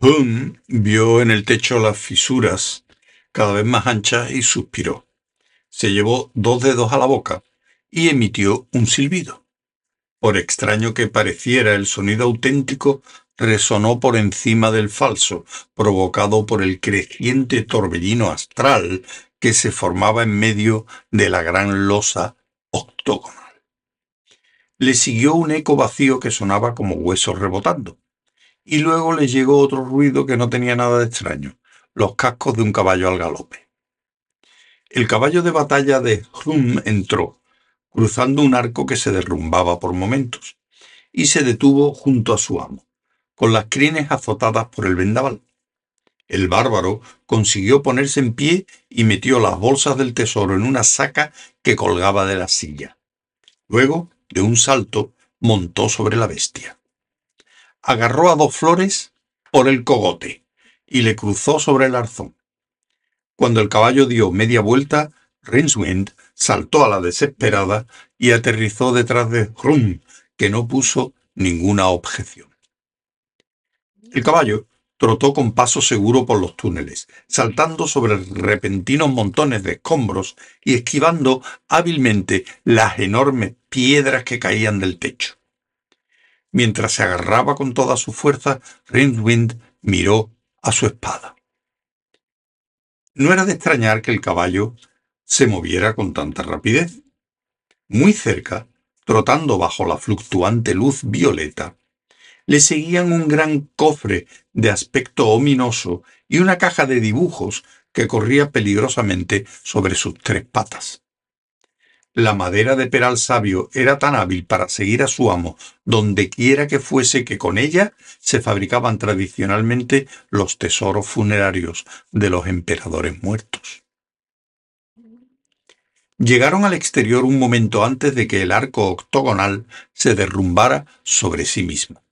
Hum vio en el techo las fisuras cada vez más anchas y suspiró. Se llevó dos dedos a la boca y emitió un silbido. Por extraño que pareciera, el sonido auténtico resonó por encima del falso, provocado por el creciente torbellino astral que se formaba en medio de la gran losa octogonal. Le siguió un eco vacío que sonaba como huesos rebotando, y luego le llegó otro ruido que no tenía nada de extraño, los cascos de un caballo al galope. El caballo de batalla de Hrum entró, cruzando un arco que se derrumbaba por momentos, y se detuvo junto a su amo, con las crines azotadas por el vendaval. El bárbaro consiguió ponerse en pie y metió las bolsas del tesoro en una saca que colgaba de la silla. Luego, de un salto, montó sobre la bestia. Agarró a dos flores por el cogote y le cruzó sobre el arzón. Cuando el caballo dio media vuelta, Rincewind saltó a la desesperada y aterrizó detrás de Hrum, que no puso ninguna objeción. El caballo trotó con paso seguro por los túneles, saltando sobre repentinos montones de escombros y esquivando hábilmente las enormes piedras que caían del techo. Mientras se agarraba con toda su fuerza, Rincewind miró a su espada. No era de extrañar que el caballo se moviera con tanta rapidez. Muy cerca, trotando bajo la fluctuante luz violeta, le seguían un gran cofre de aspecto ominoso y una caja de dibujos que corría peligrosamente sobre sus tres patas. La madera de peral sabio era tan hábil para seguir a su amo donde quiera que fuese que con ella se fabricaban tradicionalmente los tesoros funerarios de los emperadores muertos. Llegaron al exterior un momento antes de que el arco octogonal se derrumbara sobre sí mismo.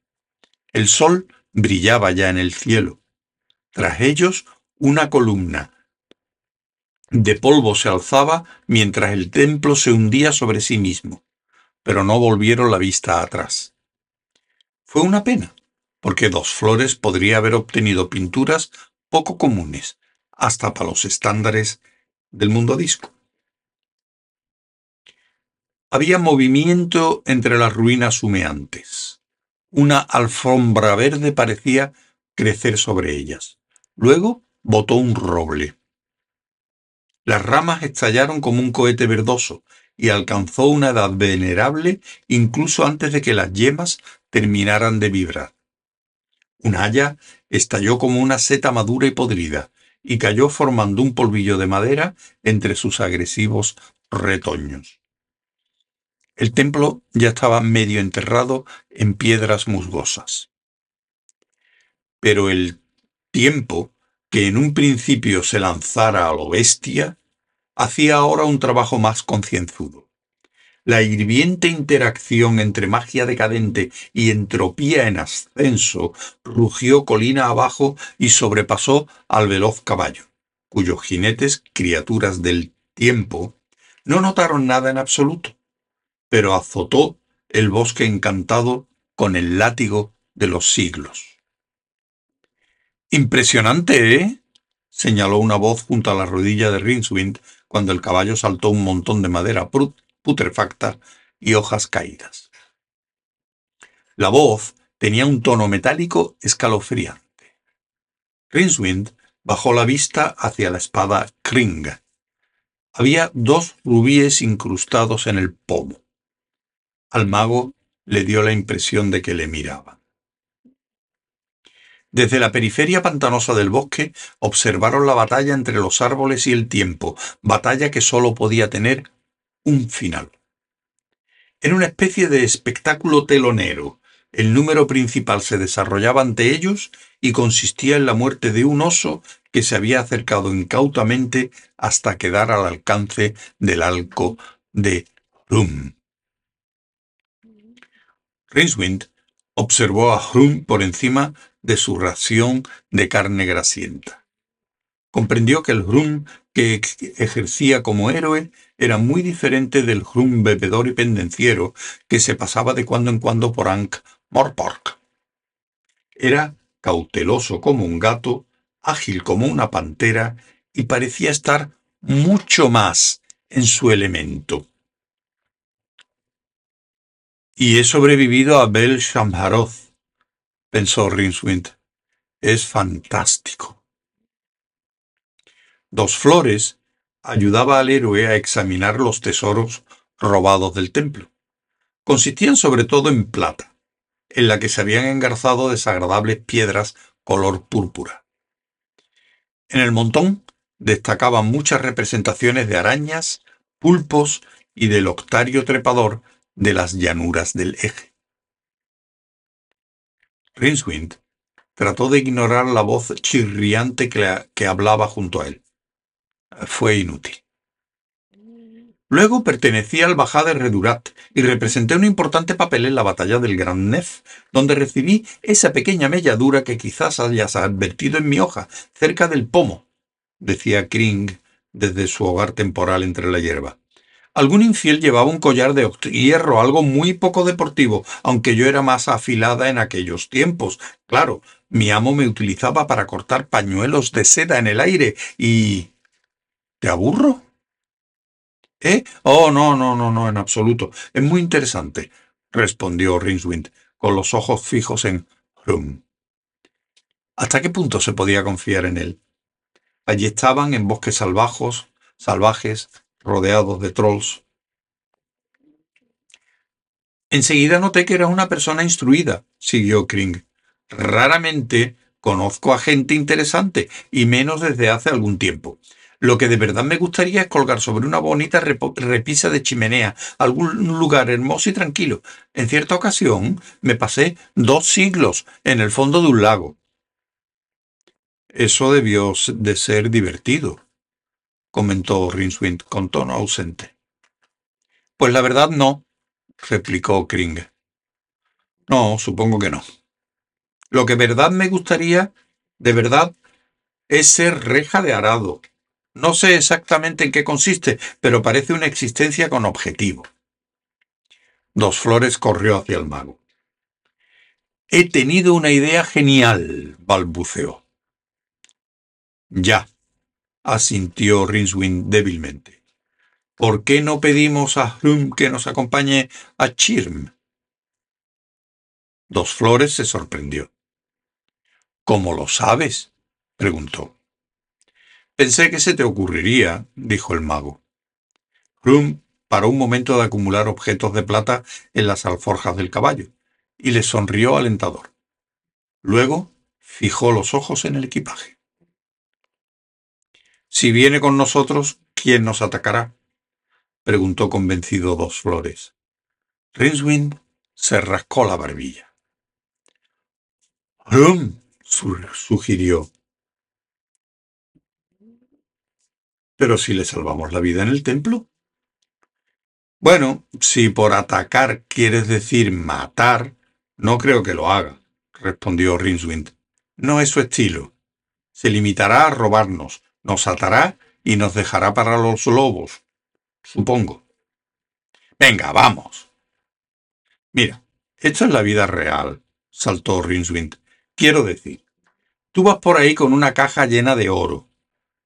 El sol brillaba ya en el cielo. Tras ellos, una columna de polvo se alzaba mientras el templo se hundía sobre sí mismo, pero no volvieron la vista atrás. Fue una pena, porque Dos Flores podría haber obtenido pinturas poco comunes, hasta para los estándares del mundo disco. Había movimiento entre las ruinas humeantes. Una alfombra verde parecía crecer sobre ellas. Luego botó un roble. Las ramas estallaron como un cohete verdoso y alcanzó una edad venerable incluso antes de que las yemas terminaran de vibrar. Un haya estalló como una seta madura y podrida y cayó formando un polvillo de madera entre sus agresivos retoños. El templo ya estaba medio enterrado en piedras musgosas. Pero el tiempo, que en un principio se lanzara a lo bestia, hacía ahora un trabajo más concienzudo. La hirviente interacción entre magia decadente y entropía en ascenso rugió colina abajo y sobrepasó al veloz caballo, cuyos jinetes, criaturas del tiempo, no notaron nada en absoluto pero azotó el bosque encantado con el látigo de los siglos. Impresionante, ¿eh? señaló una voz junto a la rodilla de Rinswind cuando el caballo saltó un montón de madera putrefacta y hojas caídas. La voz tenía un tono metálico escalofriante. Rinswind bajó la vista hacia la espada Kring. Había dos rubíes incrustados en el pomo. Al mago le dio la impresión de que le miraba. Desde la periferia pantanosa del bosque observaron la batalla entre los árboles y el tiempo, batalla que sólo podía tener un final. En una especie de espectáculo telonero. El número principal se desarrollaba ante ellos y consistía en la muerte de un oso que se había acercado incautamente hasta quedar al alcance del arco de Rum. Rincewind observó a Hrum por encima de su ración de carne grasienta. Comprendió que el Hrum que ejercía como héroe era muy diferente del Hrum bebedor y pendenciero que se pasaba de cuando en cuando por Ankh Morpork. Era cauteloso como un gato, ágil como una pantera y parecía estar mucho más en su elemento. Y he sobrevivido a Bel Shamharoth, pensó Rinswind. Es fantástico. Dos Flores ayudaba al héroe a examinar los tesoros robados del templo. Consistían sobre todo en plata, en la que se habían engarzado desagradables piedras color púrpura. En el montón destacaban muchas representaciones de arañas, pulpos y del octario trepador de las llanuras del eje. Rinswind trató de ignorar la voz chirriante que, que hablaba junto a él. Fue inútil. Luego pertenecía al Bajá de Redurat y representé un importante papel en la batalla del Gran Nef, donde recibí esa pequeña melladura que quizás hayas advertido en mi hoja, cerca del pomo, decía Kring desde su hogar temporal entre la hierba. Algún infiel llevaba un collar de hierro, algo muy poco deportivo, aunque yo era más afilada en aquellos tiempos. Claro, mi amo me utilizaba para cortar pañuelos de seda en el aire y... ¿Te aburro? ¿Eh? Oh, no, no, no, no, en absoluto. Es muy interesante, respondió Rinswind, con los ojos fijos en Hrum. ¿Hasta qué punto se podía confiar en él? Allí estaban en bosques salvajos, salvajes, rodeados de trolls. Enseguida noté que era una persona instruida, siguió Kring. Raramente conozco a gente interesante, y menos desde hace algún tiempo. Lo que de verdad me gustaría es colgar sobre una bonita repisa de chimenea, algún lugar hermoso y tranquilo. En cierta ocasión me pasé dos siglos en el fondo de un lago. Eso debió de ser divertido, comentó Rinswind con tono ausente. Pues la verdad no, replicó Kring. No, supongo que no. Lo que verdad me gustaría, de verdad, es ser reja de arado, no sé exactamente en qué consiste, pero parece una existencia con objetivo. Dos Flores corrió hacia el mago. He tenido una idea genial, balbuceó. Ya, asintió Rinswind débilmente. ¿Por qué no pedimos a Hum que nos acompañe a Chirm? Dos Flores se sorprendió. ¿Cómo lo sabes? preguntó. Pensé que se te ocurriría, dijo el mago. Rum paró un momento de acumular objetos de plata en las alforjas del caballo y le sonrió alentador. Luego fijó los ojos en el equipaje. Si viene con nosotros, ¿quién nos atacará? preguntó convencido Dos Flores. Rinswind se rascó la barbilla. Rum, sugirió. Pero si le salvamos la vida en el templo. Bueno, si por atacar quieres decir matar, no creo que lo haga, respondió Rinswind. No es su estilo. Se limitará a robarnos, nos atará y nos dejará para los lobos, supongo. Venga, vamos. Mira, esto es la vida real, saltó Rinswind. Quiero decir, tú vas por ahí con una caja llena de oro,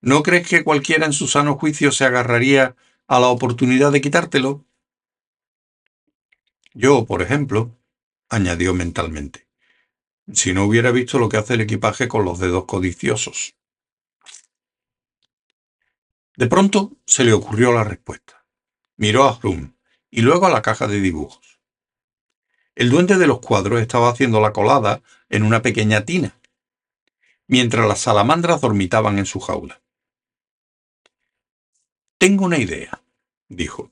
¿No crees que cualquiera en su sano juicio se agarraría a la oportunidad de quitártelo? Yo, por ejemplo, añadió mentalmente, si no hubiera visto lo que hace el equipaje con los dedos codiciosos. De pronto se le ocurrió la respuesta. Miró a Hrum y luego a la caja de dibujos. El duende de los cuadros estaba haciendo la colada en una pequeña tina, mientras las salamandras dormitaban en su jaula. Tengo una idea, dijo.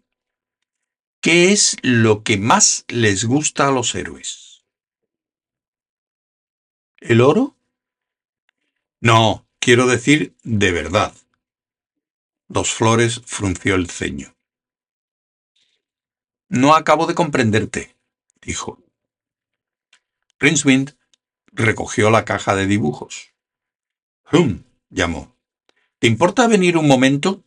¿Qué es lo que más les gusta a los héroes? ¿El oro? No, quiero decir de verdad. Dos Flores frunció el ceño. No acabo de comprenderte, dijo. Wind recogió la caja de dibujos. Hum, llamó. ¿Te importa venir un momento?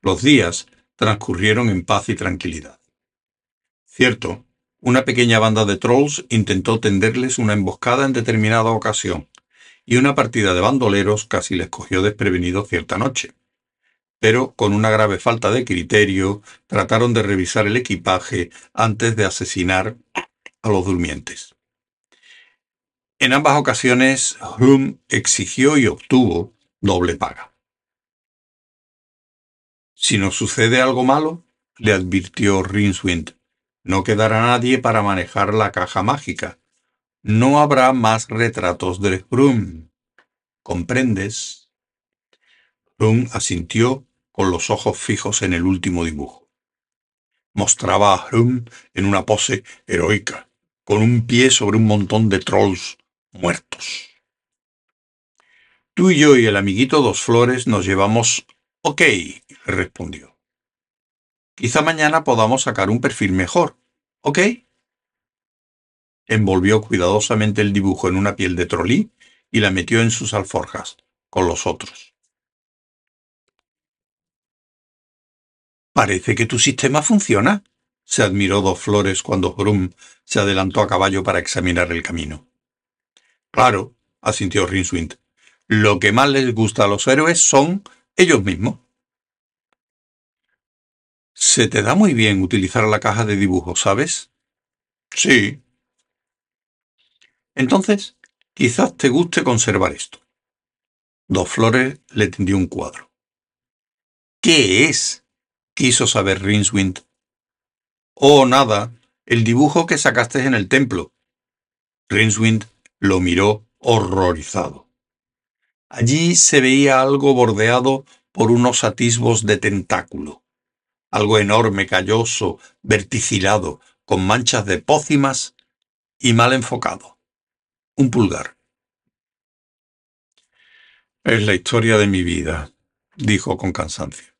Los días transcurrieron en paz y tranquilidad. Cierto una pequeña banda de trolls intentó tenderles una emboscada en determinada ocasión, y una partida de bandoleros casi les cogió desprevenidos cierta noche. Pero, con una grave falta de criterio, trataron de revisar el equipaje antes de asesinar a los durmientes. En ambas ocasiones, Hume exigió y obtuvo doble paga. Si nos sucede algo malo, le advirtió Rinswind, no quedará nadie para manejar la caja mágica. No habrá más retratos de Hrum. ¿Comprendes? Hrum asintió con los ojos fijos en el último dibujo. Mostraba a Hrum en una pose heroica, con un pie sobre un montón de trolls muertos. Tú y yo y el amiguito Dos Flores nos llevamos ok, respondió. Quizá mañana podamos sacar un perfil mejor, ¿ok? Envolvió cuidadosamente el dibujo en una piel de trolí y la metió en sus alforjas, con los otros. Parece que tu sistema funciona, se admiró Dos Flores cuando Brum se adelantó a caballo para examinar el camino. Claro, asintió Rinswind. Lo que más les gusta a los héroes son ellos mismos. Se te da muy bien utilizar la caja de dibujo, ¿sabes? Sí. Entonces, quizás te guste conservar esto. Dos Flores le tendió un cuadro. ¿Qué es? quiso saber Rinswind. Oh, nada, el dibujo que sacaste en el templo. Rinswind lo miró horrorizado. Allí se veía algo bordeado por unos atisbos de tentáculo, algo enorme, calloso, verticilado, con manchas de pócimas y mal enfocado. Un pulgar. Es la historia de mi vida, dijo con cansancio.